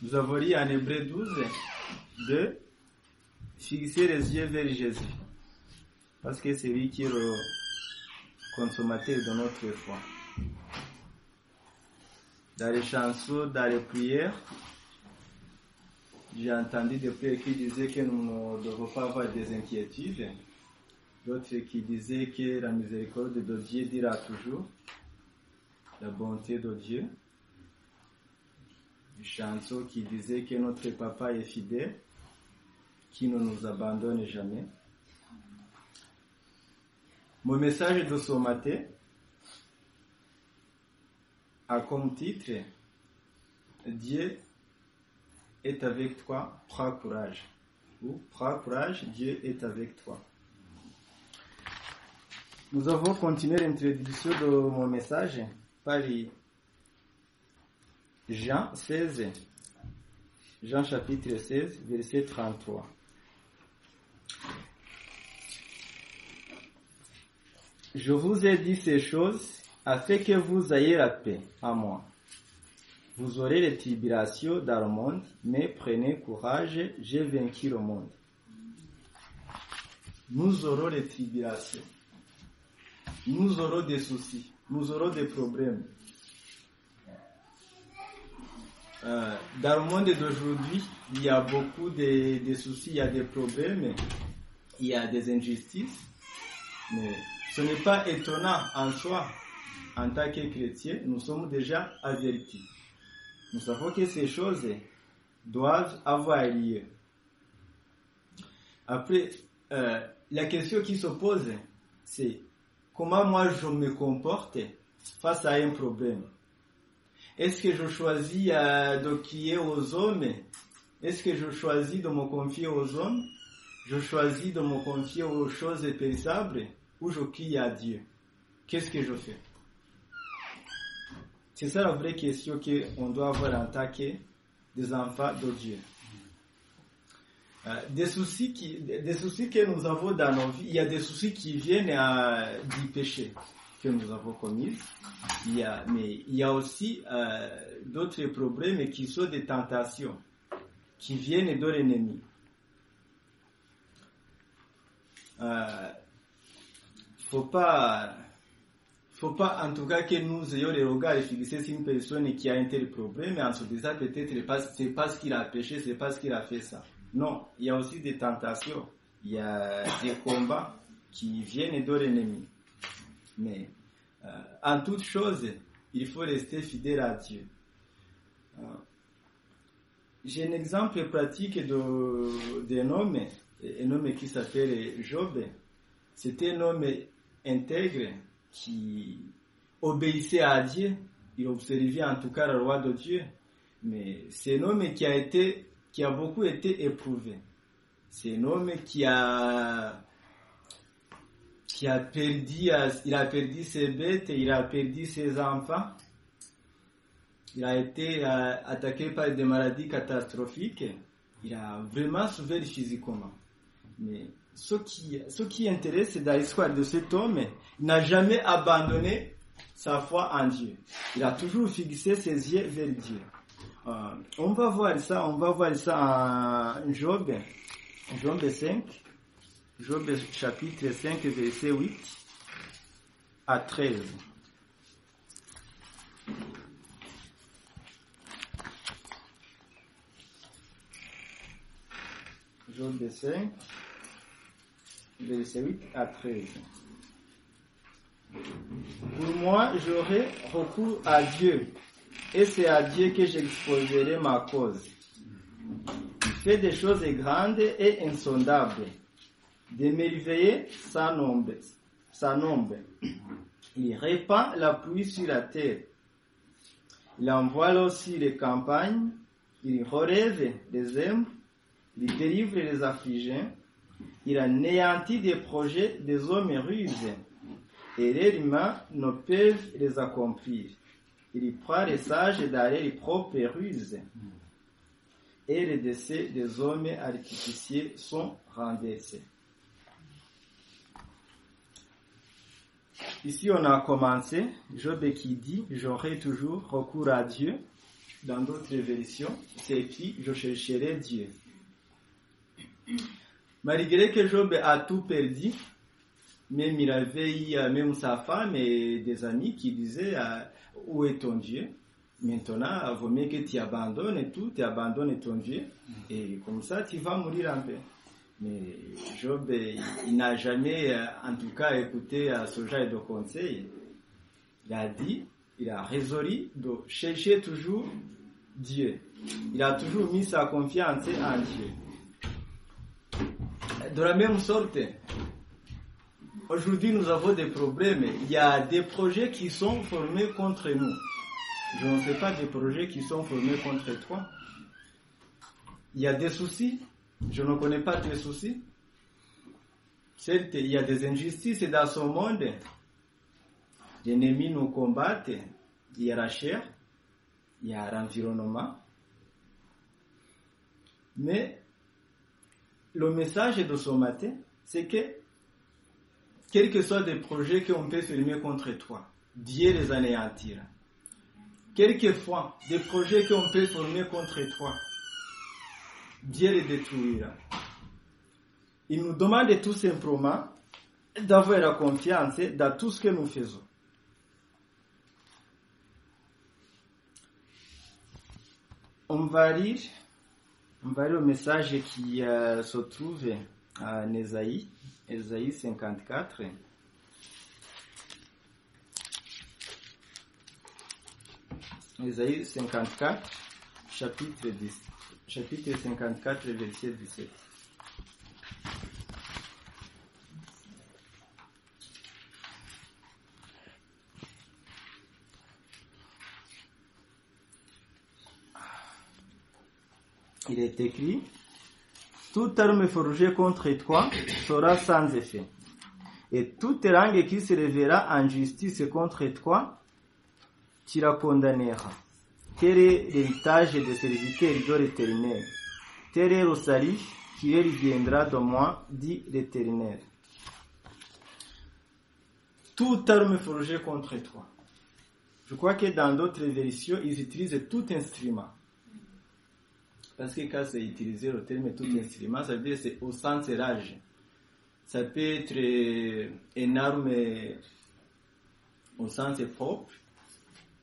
Nous avons lu en Hébreu 12 de fixer les yeux vers Jésus. Parce que c'est lui qui est le consommateur de notre foi. Dans les chansons, dans les prières, j'ai entendu des prières qui disaient que nous ne devons pas avoir des inquiétudes. D'autres qui disaient que la miséricorde de Dieu dira toujours la bonté de Dieu. Chanson qui disait que notre papa est fidèle, qui ne nous abandonne jamais. Mon message de ce matin a comme titre Dieu est avec toi, prends courage. Ou prends courage, Dieu est avec toi. Nous avons continué l'introduction de mon message par Jean 16, Jean chapitre 16, verset 33. Je vous ai dit ces choses afin que vous ayez la paix à moi. Vous aurez les tribulations dans le monde, mais prenez courage, j'ai vaincu le monde. Nous aurons les tribulations. Nous aurons des soucis. Nous aurons des problèmes. Euh, dans le monde d'aujourd'hui, il y a beaucoup de, de soucis, il y a des problèmes, il y a des injustices. Mais ce n'est pas étonnant en soi. En tant que chrétien, nous sommes déjà avertis. Nous savons que ces choses doivent avoir lieu. Après, euh, la question qui se pose, c'est comment moi je me comporte face à un problème? Est-ce que je choisis euh, de crier aux hommes? Est-ce que je choisis de me confier aux hommes? Je choisis de me confier aux choses périssables ou je crie à Dieu? Qu'est-ce que je fais? C'est ça la vraie question qu'on doit avoir en tant des enfants de Dieu. Euh, des, soucis qui, des soucis que nous avons dans nos vies, il y a des soucis qui viennent euh, du péché que nous avons commis. Il y a, mais il y a aussi euh, d'autres problèmes qui sont des tentations qui viennent de l'ennemi. Euh, faut pas, faut pas en tout cas que nous ayons les regards fixés sur une personne qui a un tel problème en se disant peut-être c'est parce qu'il a péché, c'est parce qu'il a fait ça. Non, il y a aussi des tentations, il y a des combats qui viennent de l'ennemi. Mais euh, en toute chose, il faut rester fidèle à Dieu. Euh, J'ai un exemple pratique d'un homme, un homme qui s'appelle Job. C'était un homme intègre qui obéissait à Dieu. Il observait en tout cas le roi de Dieu. Mais c'est un homme qui a été, qui a beaucoup été éprouvé. C'est un homme qui a qui a perdu, il a perdu ses bêtes, il a perdu ses enfants. Il a été euh, attaqué par des maladies catastrophiques. Il a vraiment souffert physiquement. Mais ce qui, ce qui intéresse dans l'histoire de cet homme, il n'a jamais abandonné sa foi en Dieu. Il a toujours fixé ses yeux vers Dieu. Euh, on va voir ça, on va voir ça en Job, Job 5. Job chapitre 5, verset 8 à 13. Job 5, verset 8 à 13. Pour moi, j'aurai recours à Dieu, et c'est à Dieu que j'exposerai ma cause. Il fait des choses grandes et insondables des merveilles sans nombre, sans nombre. Il répand la pluie sur la terre. Il envoie aussi les campagnes. Il relève les hommes. Il délivre les affligés. Il anéantit des projets des hommes ruses. Et les humains ne peuvent les accomplir. Il prend les sages dans les propres ruses. Et les décès des hommes artificiels sont renversés. Ici, on a commencé, Job qui dit, j'aurai toujours recours à Dieu, dans d'autres versions, c'est écrit Je chercherai Dieu. Malgré que Job a tout perdu, même il avait même sa femme et des amis qui disaient Où est ton Dieu? Maintenant, il vaut mieux que tu abandonnes tout, tu abandonnes ton Dieu, et comme ça, tu vas mourir en paix. Mais Job, il n'a jamais, en tout cas, écouté ce genre de conseil. Il a dit, il a résolu de chercher toujours Dieu. Il a toujours mis sa confiance en Dieu. De la même sorte, aujourd'hui nous avons des problèmes. Il y a des projets qui sont formés contre nous. Je ne sais pas des projets qui sont formés contre toi. Il y a des soucis. Je ne connais pas tes soucis. Certes, il y a des injustices dans ce monde. L'ennemi nous combat. Il y a la chair, il y a l'environnement. Mais le message de ce matin, c'est que, quels que soient les projets qu'on peut fermer contre toi, Dieu les anéantira. Quelquefois, des projets qu'on peut former contre toi, Dieu les détruira. Il nous demande tout simplement d'avoir la confiance dans tout ce que nous faisons. On va lire, on va lire le message qui euh, se trouve en Esaïe, Esaïe 54. Esaïe 54, chapitre 10, chapitre 54, verset 17. Il est écrit, toute arme forgée contre toi sera sans effet. Et toute langue qui se lèvera en justice contre toi, tu la condamneras. Tel est l'héritage des serviteurs de l'Éternel. Tel est le salut qui viendra de moi, dit l'Éternel. Toute arme forgée contre toi. Je crois que dans d'autres versions, ils utilisent tout instrument. Parce que quand c'est utilisé le terme tout instrument, ça veut dire c'est au sens large. Ça peut être une arme au sens propre.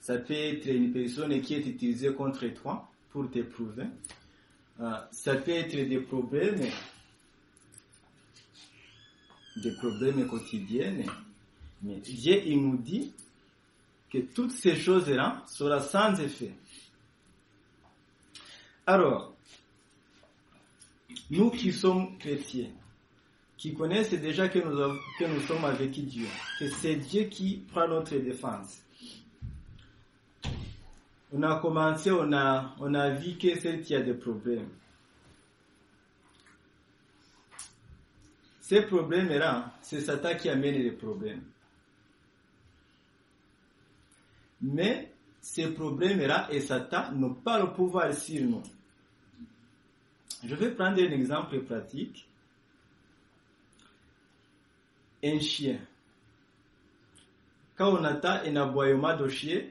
Ça peut être une personne qui est utilisée contre toi pour t'éprouver. Euh, ça peut être des problèmes, des problèmes quotidiens. Mais Dieu, il nous dit que toutes ces choses-là seront sans effet. Alors, nous qui sommes chrétiens, qui connaissent déjà que nous, avons, que nous sommes avec Dieu, que c'est Dieu qui prend notre défense. On a commencé, on a, on a vu que y a des problèmes. Ces problèmes-là, c'est Satan qui amène les problèmes. Mais ces problèmes-là et Satan n'ont pas le pouvoir sur nous. Je vais prendre un exemple pratique. Un chien. Quand on attend un aboiement de chien,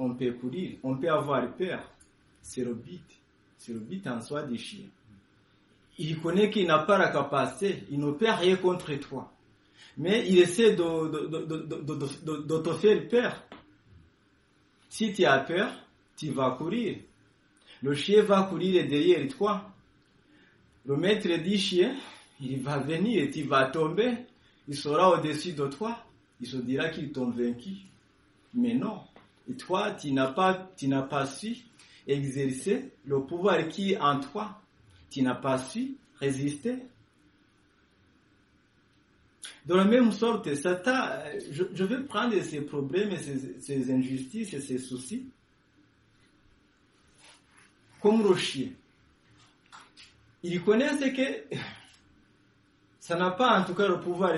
on peut courir, on peut avoir peur. C'est le but. C'est le but en soi des chiens. Il connaît qu'il n'a pas la capacité, il ne rien contre toi. Mais il essaie de, de, te faire peur. Si tu as peur, tu vas courir. Le chien va courir derrière toi. Le maître dit chien, il va venir et tu vas tomber. Il sera au-dessus de toi. Il se dira qu'il t'ont vaincu. Mais non. Et toi, tu n'as pas, su exercer le pouvoir qui est en toi. Tu n'as pas su résister. De la même sorte, Satan, je, je vais prendre ces problèmes, ces, ces injustices et ces soucis comme le chien. Il connaît que ça n'a pas en tout cas le pouvoir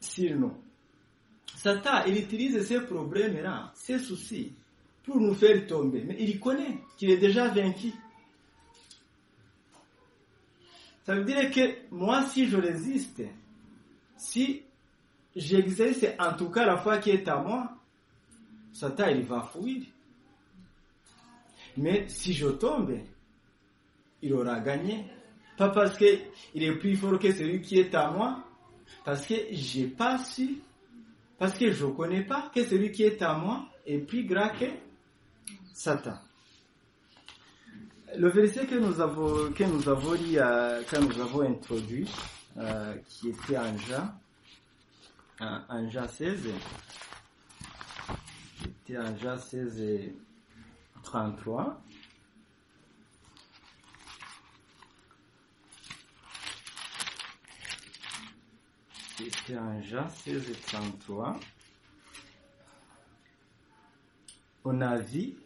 sur nous. Satan, il utilise ces problèmes-là, ces soucis, pour nous faire tomber. Mais il connaît qu'il est déjà vaincu. Ça veut dire que moi, si je résiste, si j'exerce en tout cas la foi qui est à moi, Satan, il va fuir. Mais si je tombe, il aura gagné. Pas parce qu'il est plus fort que celui qui est à moi, parce que j'ai pas su, parce que je ne connais pas que celui qui est à moi est plus grand que Satan. Le verset que nous avons, que nous avons lu, euh, que nous avons introduit, euh, qui était en Jean, en, en Jean 16, qui était en Jean 16 et 33. Jean 16 et 33. On a dit,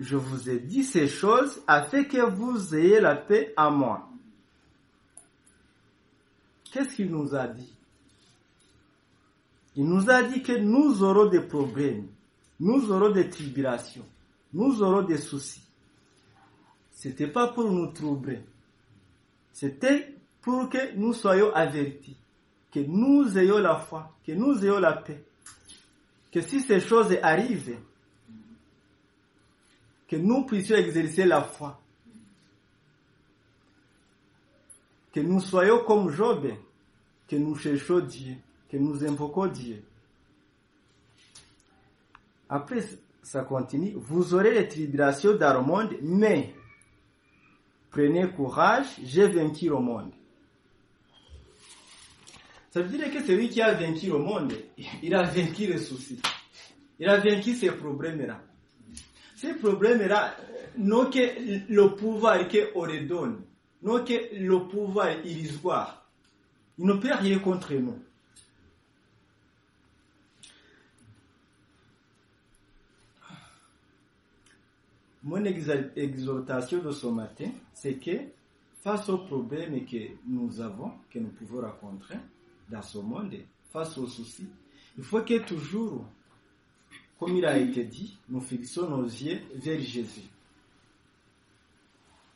je vous ai dit ces choses afin que vous ayez la paix à moi. Qu'est-ce qu'il nous a dit? Il nous a dit que nous aurons des problèmes, nous aurons des tribulations, nous aurons des soucis. C'était pas pour nous troubler. C'était pour que nous soyons avertis, que nous ayons la foi, que nous ayons la paix. Que si ces choses arrivent, que nous puissions exercer la foi. Que nous soyons comme Job, que nous cherchons Dieu, que nous invoquons Dieu. Après, ça continue. Vous aurez les tribulations dans le monde, mais prenez courage, j'ai vaincu le monde. Ça veut dire que celui qui a vaincu le monde, il a vaincu les soucis. Il a vaincu ces problèmes-là. Ces problèmes-là, non que le pouvoir qu'on redonne, non que le pouvoir illusoire, il ne peut rien contre nous. Mon exhortation de ce matin, c'est que face aux problèmes que nous avons, que nous pouvons rencontrer dans ce monde, face aux soucis, il faut que toujours, comme il a été dit, nous fixons nos yeux vers Jésus.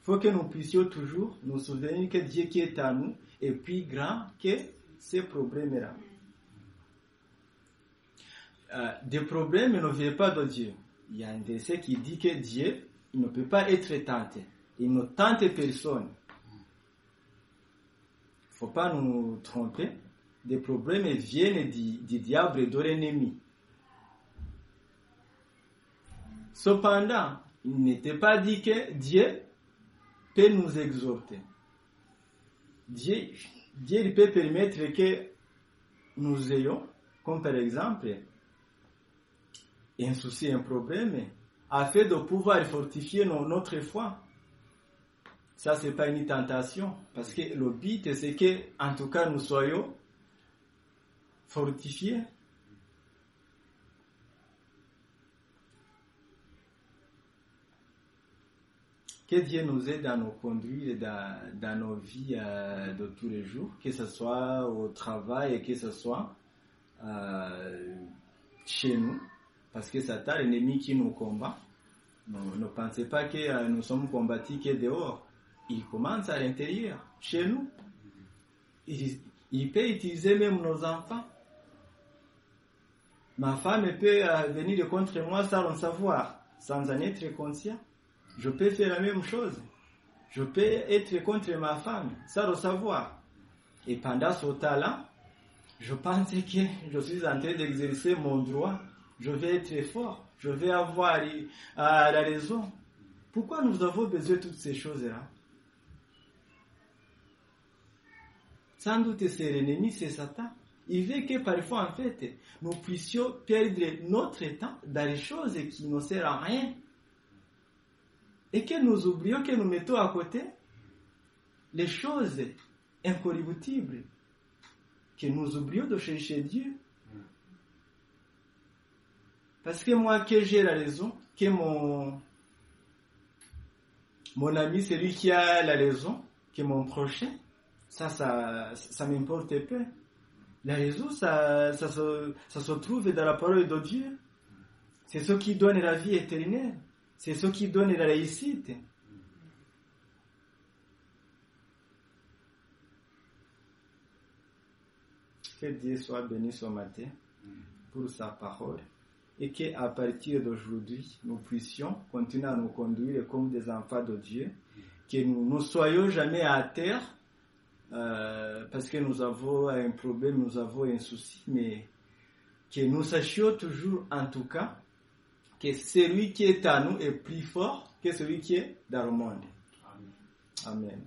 Il faut que nous puissions toujours nous souvenir que Dieu qui est à nous est plus grand que ces problèmes-là. Euh, des problèmes ne viennent pas de Dieu. Il y a un verset qui dit que Dieu ne peut pas être tenté. Il ne tente personne. Il ne faut pas nous tromper. Des problèmes viennent du, diable et de l'ennemi. Cependant, il n'était pas dit que Dieu peut nous exhorter. Dieu, Dieu peut permettre que nous ayons, comme par exemple, un souci, un problème, afin de pouvoir fortifier notre foi. Ça, c'est pas une tentation, parce que le but, c'est que, en tout cas, nous soyons fortifiés. Que Dieu nous aide à nous conduire dans, dans nos vies euh, de tous les jours, que ce soit au travail et que ce soit euh, chez nous. Parce que Satan, l'ennemi qui nous combat, ne, pensez pas que euh, nous sommes combattus que dehors. Il commence à l'intérieur, chez nous. Il, peut utiliser même nos enfants. Ma femme peut euh, venir contre moi sans le savoir, sans en être conscient. Je peux faire la même chose. Je peux être contre ma femme sans le savoir. Et pendant ce temps-là, je pense que je suis en train d'exercer mon droit je vais être fort, je vais avoir euh, la raison. Pourquoi nous avons besoin de toutes ces choses-là? Sans doute c'est l'ennemi, c'est Satan. Il veut que parfois, en fait, nous puissions perdre notre temps dans les choses qui ne servent à rien. Et que nous oublions, que nous mettons à côté les choses incorruptibles. Que nous oublions de chercher Dieu. Parce que moi, que j'ai la raison, que mon, ami, c'est lui qui a la raison, que mon prochain, ça, ça, ça m'importe peu. La raison, ça, ça, se, ça se trouve dans la parole de Dieu. C'est ce qui donne la vie éternelle. C'est ce qui donne la réussite. Que Dieu soit béni ce matin pour sa parole et qu'à partir d'aujourd'hui, nous puissions continuer à nous conduire comme des enfants de Dieu, que nous ne soyons jamais à terre euh, parce que nous avons un problème, nous avons un souci, mais que nous sachions toujours en tout cas que celui qui est à nous est plus fort que celui qui est dans le monde. Amen.